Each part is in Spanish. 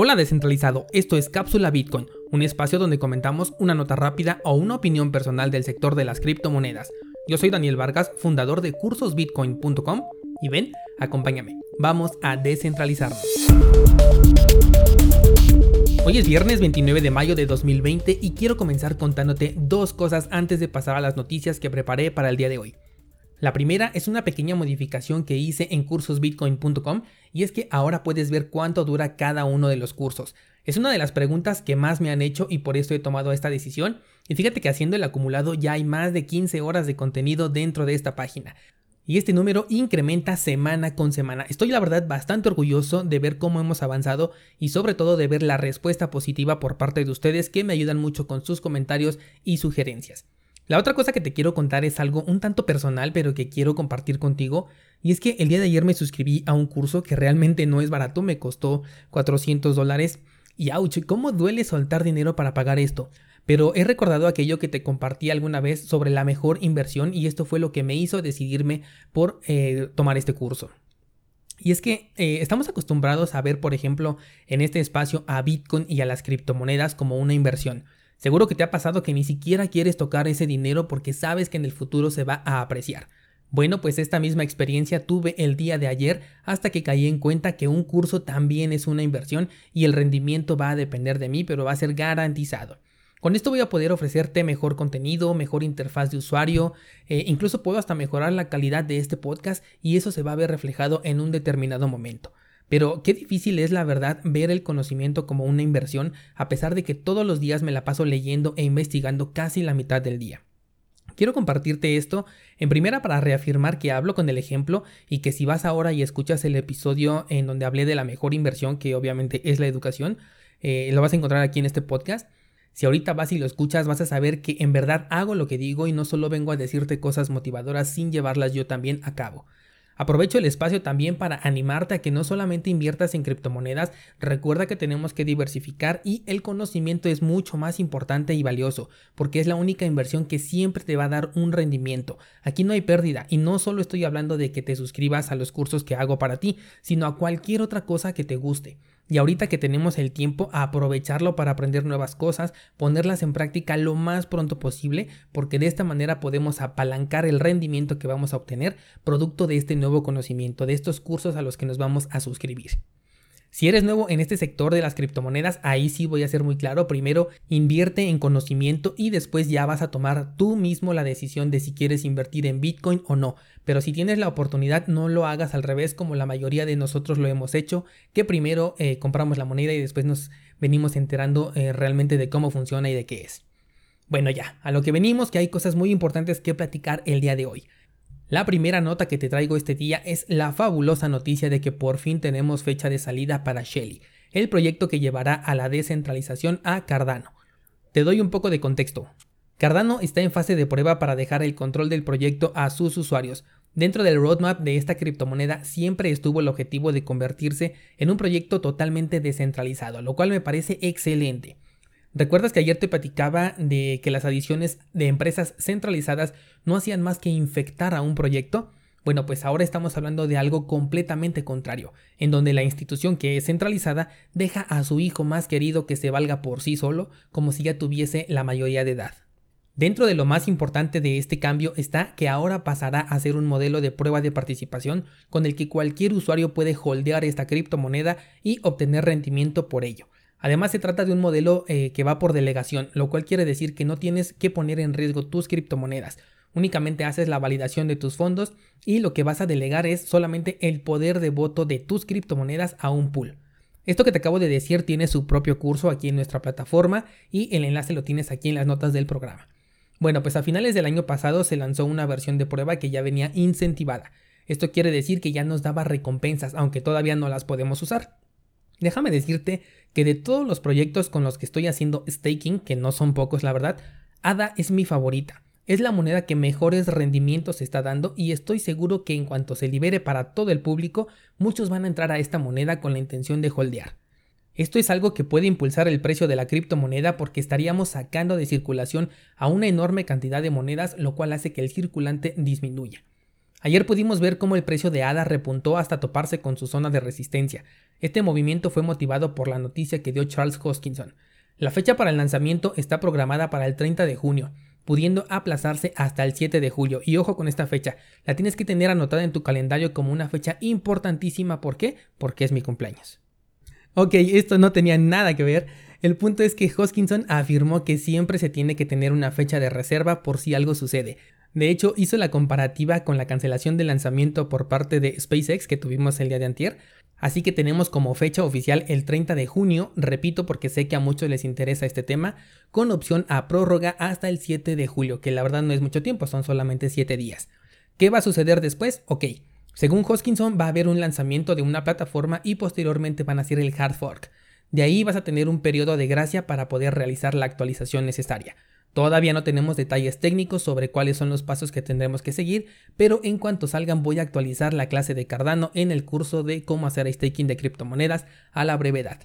Hola descentralizado, esto es Cápsula Bitcoin, un espacio donde comentamos una nota rápida o una opinión personal del sector de las criptomonedas. Yo soy Daniel Vargas, fundador de cursosbitcoin.com y ven, acompáñame, vamos a descentralizarnos. Hoy es viernes 29 de mayo de 2020 y quiero comenzar contándote dos cosas antes de pasar a las noticias que preparé para el día de hoy. La primera es una pequeña modificación que hice en cursosbitcoin.com y es que ahora puedes ver cuánto dura cada uno de los cursos. Es una de las preguntas que más me han hecho y por eso he tomado esta decisión. Y fíjate que haciendo el acumulado ya hay más de 15 horas de contenido dentro de esta página. Y este número incrementa semana con semana. Estoy la verdad bastante orgulloso de ver cómo hemos avanzado y sobre todo de ver la respuesta positiva por parte de ustedes que me ayudan mucho con sus comentarios y sugerencias. La otra cosa que te quiero contar es algo un tanto personal, pero que quiero compartir contigo. Y es que el día de ayer me suscribí a un curso que realmente no es barato, me costó 400 dólares. Y ouch, ¿cómo duele soltar dinero para pagar esto? Pero he recordado aquello que te compartí alguna vez sobre la mejor inversión y esto fue lo que me hizo decidirme por eh, tomar este curso. Y es que eh, estamos acostumbrados a ver, por ejemplo, en este espacio a Bitcoin y a las criptomonedas como una inversión. Seguro que te ha pasado que ni siquiera quieres tocar ese dinero porque sabes que en el futuro se va a apreciar. Bueno, pues esta misma experiencia tuve el día de ayer hasta que caí en cuenta que un curso también es una inversión y el rendimiento va a depender de mí, pero va a ser garantizado. Con esto voy a poder ofrecerte mejor contenido, mejor interfaz de usuario, eh, incluso puedo hasta mejorar la calidad de este podcast y eso se va a ver reflejado en un determinado momento. Pero qué difícil es la verdad ver el conocimiento como una inversión a pesar de que todos los días me la paso leyendo e investigando casi la mitad del día. Quiero compartirte esto en primera para reafirmar que hablo con el ejemplo y que si vas ahora y escuchas el episodio en donde hablé de la mejor inversión, que obviamente es la educación, eh, lo vas a encontrar aquí en este podcast. Si ahorita vas y lo escuchas, vas a saber que en verdad hago lo que digo y no solo vengo a decirte cosas motivadoras sin llevarlas yo también a cabo. Aprovecho el espacio también para animarte a que no solamente inviertas en criptomonedas, recuerda que tenemos que diversificar y el conocimiento es mucho más importante y valioso, porque es la única inversión que siempre te va a dar un rendimiento. Aquí no hay pérdida y no solo estoy hablando de que te suscribas a los cursos que hago para ti, sino a cualquier otra cosa que te guste. Y ahorita que tenemos el tiempo aprovecharlo para aprender nuevas cosas, ponerlas en práctica lo más pronto posible, porque de esta manera podemos apalancar el rendimiento que vamos a obtener producto de este nuevo conocimiento, de estos cursos a los que nos vamos a suscribir. Si eres nuevo en este sector de las criptomonedas, ahí sí voy a ser muy claro. Primero, invierte en conocimiento y después ya vas a tomar tú mismo la decisión de si quieres invertir en Bitcoin o no. Pero si tienes la oportunidad, no lo hagas al revés como la mayoría de nosotros lo hemos hecho, que primero eh, compramos la moneda y después nos venimos enterando eh, realmente de cómo funciona y de qué es. Bueno, ya, a lo que venimos, que hay cosas muy importantes que platicar el día de hoy. La primera nota que te traigo este día es la fabulosa noticia de que por fin tenemos fecha de salida para Shelly, el proyecto que llevará a la descentralización a Cardano. Te doy un poco de contexto. Cardano está en fase de prueba para dejar el control del proyecto a sus usuarios. Dentro del roadmap de esta criptomoneda siempre estuvo el objetivo de convertirse en un proyecto totalmente descentralizado, lo cual me parece excelente. ¿Recuerdas que ayer te platicaba de que las adiciones de empresas centralizadas no hacían más que infectar a un proyecto? Bueno, pues ahora estamos hablando de algo completamente contrario, en donde la institución que es centralizada deja a su hijo más querido que se valga por sí solo, como si ya tuviese la mayoría de edad. Dentro de lo más importante de este cambio está que ahora pasará a ser un modelo de prueba de participación con el que cualquier usuario puede holdear esta criptomoneda y obtener rendimiento por ello. Además se trata de un modelo eh, que va por delegación, lo cual quiere decir que no tienes que poner en riesgo tus criptomonedas. Únicamente haces la validación de tus fondos y lo que vas a delegar es solamente el poder de voto de tus criptomonedas a un pool. Esto que te acabo de decir tiene su propio curso aquí en nuestra plataforma y el enlace lo tienes aquí en las notas del programa. Bueno, pues a finales del año pasado se lanzó una versión de prueba que ya venía incentivada. Esto quiere decir que ya nos daba recompensas, aunque todavía no las podemos usar. Déjame decirte que de todos los proyectos con los que estoy haciendo staking, que no son pocos la verdad, ADA es mi favorita. Es la moneda que mejores rendimientos está dando y estoy seguro que en cuanto se libere para todo el público, muchos van a entrar a esta moneda con la intención de holdear. Esto es algo que puede impulsar el precio de la criptomoneda porque estaríamos sacando de circulación a una enorme cantidad de monedas, lo cual hace que el circulante disminuya. Ayer pudimos ver cómo el precio de ADA repuntó hasta toparse con su zona de resistencia. Este movimiento fue motivado por la noticia que dio Charles Hoskinson. La fecha para el lanzamiento está programada para el 30 de junio, pudiendo aplazarse hasta el 7 de julio. Y ojo con esta fecha, la tienes que tener anotada en tu calendario como una fecha importantísima. ¿Por qué? Porque es mi cumpleaños. Ok, esto no tenía nada que ver. El punto es que Hoskinson afirmó que siempre se tiene que tener una fecha de reserva por si algo sucede. De hecho, hizo la comparativa con la cancelación del lanzamiento por parte de SpaceX que tuvimos el día de antier. Así que tenemos como fecha oficial el 30 de junio, repito porque sé que a muchos les interesa este tema, con opción a prórroga hasta el 7 de julio, que la verdad no es mucho tiempo, son solamente 7 días. ¿Qué va a suceder después? Ok, según Hoskinson va a haber un lanzamiento de una plataforma y posteriormente van a hacer el hard fork. De ahí vas a tener un periodo de gracia para poder realizar la actualización necesaria. Todavía no tenemos detalles técnicos sobre cuáles son los pasos que tendremos que seguir, pero en cuanto salgan voy a actualizar la clase de Cardano en el curso de cómo hacer staking de criptomonedas a la brevedad.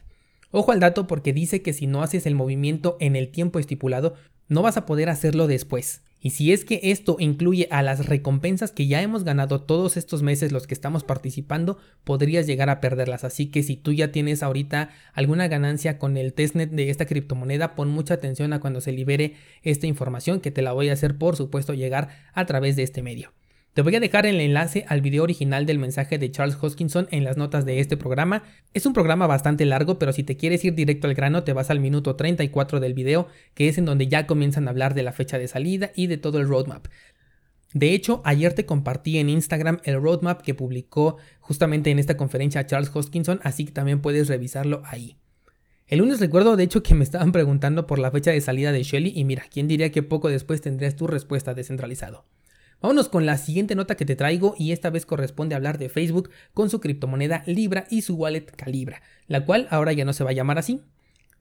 Ojo al dato porque dice que si no haces el movimiento en el tiempo estipulado, no vas a poder hacerlo después. Y si es que esto incluye a las recompensas que ya hemos ganado todos estos meses los que estamos participando, podrías llegar a perderlas. Así que si tú ya tienes ahorita alguna ganancia con el testnet de esta criptomoneda, pon mucha atención a cuando se libere esta información que te la voy a hacer por supuesto llegar a través de este medio. Te voy a dejar el enlace al video original del mensaje de Charles Hoskinson en las notas de este programa. Es un programa bastante largo, pero si te quieres ir directo al grano, te vas al minuto 34 del video, que es en donde ya comienzan a hablar de la fecha de salida y de todo el roadmap. De hecho, ayer te compartí en Instagram el roadmap que publicó justamente en esta conferencia Charles Hoskinson, así que también puedes revisarlo ahí. El lunes recuerdo de hecho que me estaban preguntando por la fecha de salida de Shelly y mira, ¿quién diría que poco después tendrías tu respuesta descentralizado? Vámonos con la siguiente nota que te traigo y esta vez corresponde hablar de Facebook con su criptomoneda Libra y su wallet Calibra, la cual ahora ya no se va a llamar así.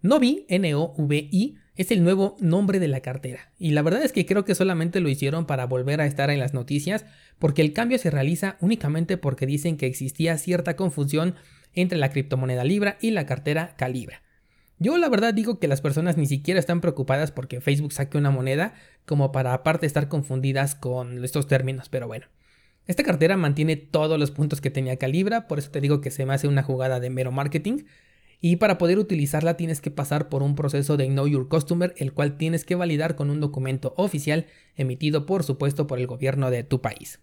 Novi, N-O-V-I, es el nuevo nombre de la cartera. Y la verdad es que creo que solamente lo hicieron para volver a estar en las noticias, porque el cambio se realiza únicamente porque dicen que existía cierta confusión entre la criptomoneda Libra y la cartera Calibra. Yo la verdad digo que las personas ni siquiera están preocupadas porque Facebook saque una moneda como para aparte estar confundidas con estos términos, pero bueno. Esta cartera mantiene todos los puntos que tenía Calibra, por eso te digo que se me hace una jugada de mero marketing. Y para poder utilizarla tienes que pasar por un proceso de Know Your Customer, el cual tienes que validar con un documento oficial emitido por supuesto por el gobierno de tu país.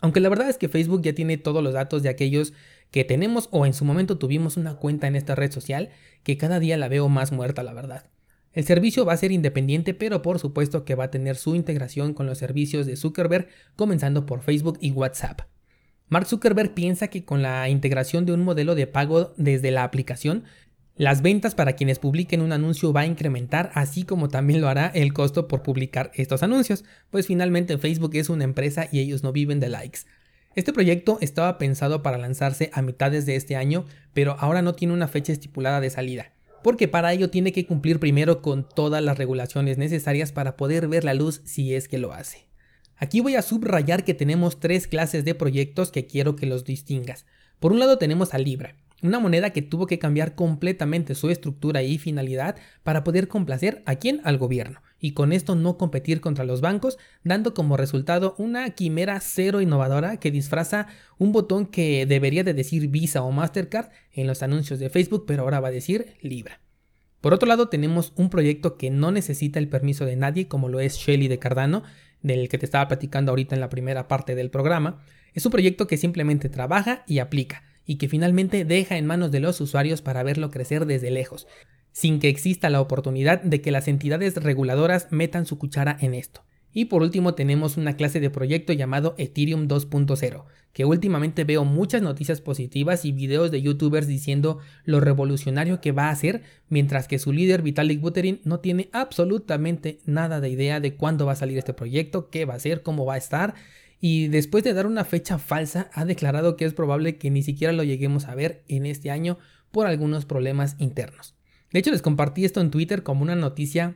Aunque la verdad es que Facebook ya tiene todos los datos de aquellos que tenemos o en su momento tuvimos una cuenta en esta red social que cada día la veo más muerta, la verdad. El servicio va a ser independiente, pero por supuesto que va a tener su integración con los servicios de Zuckerberg, comenzando por Facebook y WhatsApp. Mark Zuckerberg piensa que con la integración de un modelo de pago desde la aplicación, las ventas para quienes publiquen un anuncio va a incrementar, así como también lo hará el costo por publicar estos anuncios, pues finalmente Facebook es una empresa y ellos no viven de likes. Este proyecto estaba pensado para lanzarse a mitades de este año, pero ahora no tiene una fecha estipulada de salida, porque para ello tiene que cumplir primero con todas las regulaciones necesarias para poder ver la luz si es que lo hace. Aquí voy a subrayar que tenemos tres clases de proyectos que quiero que los distingas. Por un lado tenemos a Libra, una moneda que tuvo que cambiar completamente su estructura y finalidad para poder complacer a quién? Al gobierno, y con esto no competir contra los bancos, dando como resultado una quimera cero innovadora que disfraza un botón que debería de decir Visa o Mastercard en los anuncios de Facebook, pero ahora va a decir Libra. Por otro lado, tenemos un proyecto que no necesita el permiso de nadie, como lo es Shelly de Cardano, del que te estaba platicando ahorita en la primera parte del programa. Es un proyecto que simplemente trabaja y aplica y que finalmente deja en manos de los usuarios para verlo crecer desde lejos, sin que exista la oportunidad de que las entidades reguladoras metan su cuchara en esto. Y por último tenemos una clase de proyecto llamado Ethereum 2.0, que últimamente veo muchas noticias positivas y videos de youtubers diciendo lo revolucionario que va a ser, mientras que su líder Vitalik Buterin no tiene absolutamente nada de idea de cuándo va a salir este proyecto, qué va a ser, cómo va a estar, y después de dar una fecha falsa ha declarado que es probable que ni siquiera lo lleguemos a ver en este año por algunos problemas internos. De hecho les compartí esto en Twitter como una noticia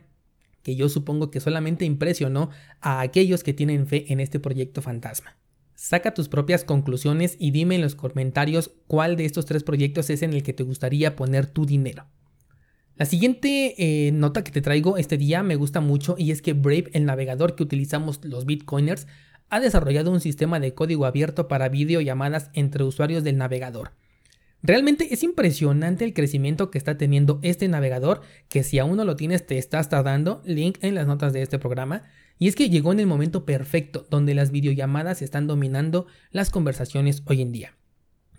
que yo supongo que solamente impresionó a aquellos que tienen fe en este proyecto fantasma. Saca tus propias conclusiones y dime en los comentarios cuál de estos tres proyectos es en el que te gustaría poner tu dinero. La siguiente eh, nota que te traigo este día me gusta mucho y es que Brave, el navegador que utilizamos los bitcoiners, ha desarrollado un sistema de código abierto para videollamadas entre usuarios del navegador. Realmente es impresionante el crecimiento que está teniendo este navegador, que si aún no lo tienes te estás tardando, link en las notas de este programa, y es que llegó en el momento perfecto donde las videollamadas están dominando las conversaciones hoy en día.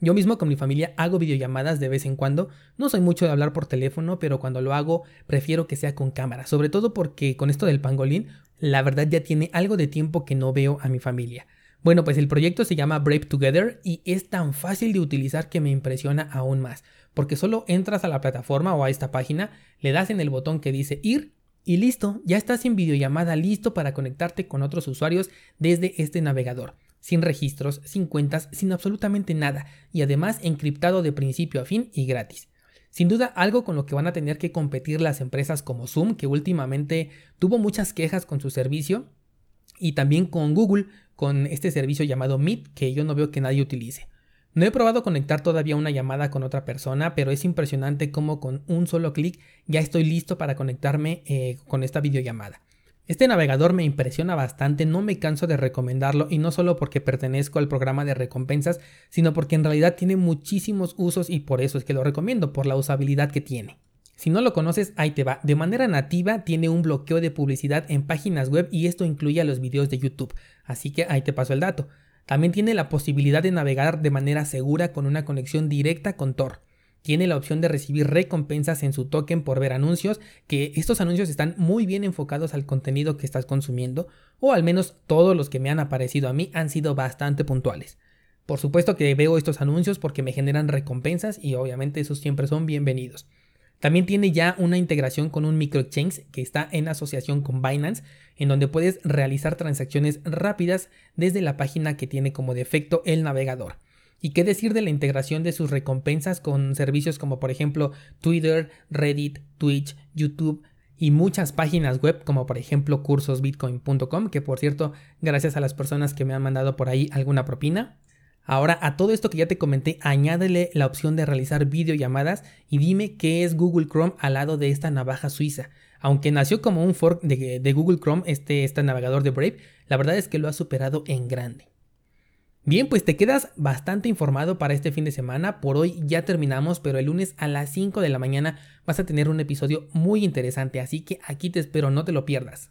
Yo mismo con mi familia hago videollamadas de vez en cuando, no soy mucho de hablar por teléfono, pero cuando lo hago prefiero que sea con cámara, sobre todo porque con esto del pangolín, la verdad ya tiene algo de tiempo que no veo a mi familia. Bueno, pues el proyecto se llama Brave Together y es tan fácil de utilizar que me impresiona aún más, porque solo entras a la plataforma o a esta página, le das en el botón que dice ir y listo, ya estás en videollamada listo para conectarte con otros usuarios desde este navegador sin registros, sin cuentas, sin absolutamente nada, y además encriptado de principio a fin y gratis. Sin duda algo con lo que van a tener que competir las empresas como Zoom, que últimamente tuvo muchas quejas con su servicio, y también con Google, con este servicio llamado Meet, que yo no veo que nadie utilice. No he probado conectar todavía una llamada con otra persona, pero es impresionante cómo con un solo clic ya estoy listo para conectarme eh, con esta videollamada. Este navegador me impresiona bastante, no me canso de recomendarlo y no solo porque pertenezco al programa de recompensas, sino porque en realidad tiene muchísimos usos y por eso es que lo recomiendo, por la usabilidad que tiene. Si no lo conoces, ahí te va. De manera nativa tiene un bloqueo de publicidad en páginas web y esto incluye a los videos de YouTube, así que ahí te paso el dato. También tiene la posibilidad de navegar de manera segura con una conexión directa con Tor tiene la opción de recibir recompensas en su token por ver anuncios, que estos anuncios están muy bien enfocados al contenido que estás consumiendo, o al menos todos los que me han aparecido a mí han sido bastante puntuales. Por supuesto que veo estos anuncios porque me generan recompensas y obviamente esos siempre son bienvenidos. También tiene ya una integración con un microexchange que está en asociación con Binance, en donde puedes realizar transacciones rápidas desde la página que tiene como defecto el navegador. Y qué decir de la integración de sus recompensas con servicios como por ejemplo Twitter, Reddit, Twitch, YouTube y muchas páginas web como por ejemplo cursosbitcoin.com, que por cierto, gracias a las personas que me han mandado por ahí alguna propina. Ahora, a todo esto que ya te comenté, añádele la opción de realizar videollamadas y dime qué es Google Chrome al lado de esta navaja suiza. Aunque nació como un fork de, Google Chrome, este, este navegador de Brave, la verdad es que lo ha superado en grande. Bien, pues te quedas bastante informado para este fin de semana. Por hoy ya terminamos, pero el lunes a las 5 de la mañana vas a tener un episodio muy interesante, así que aquí te espero, no te lo pierdas.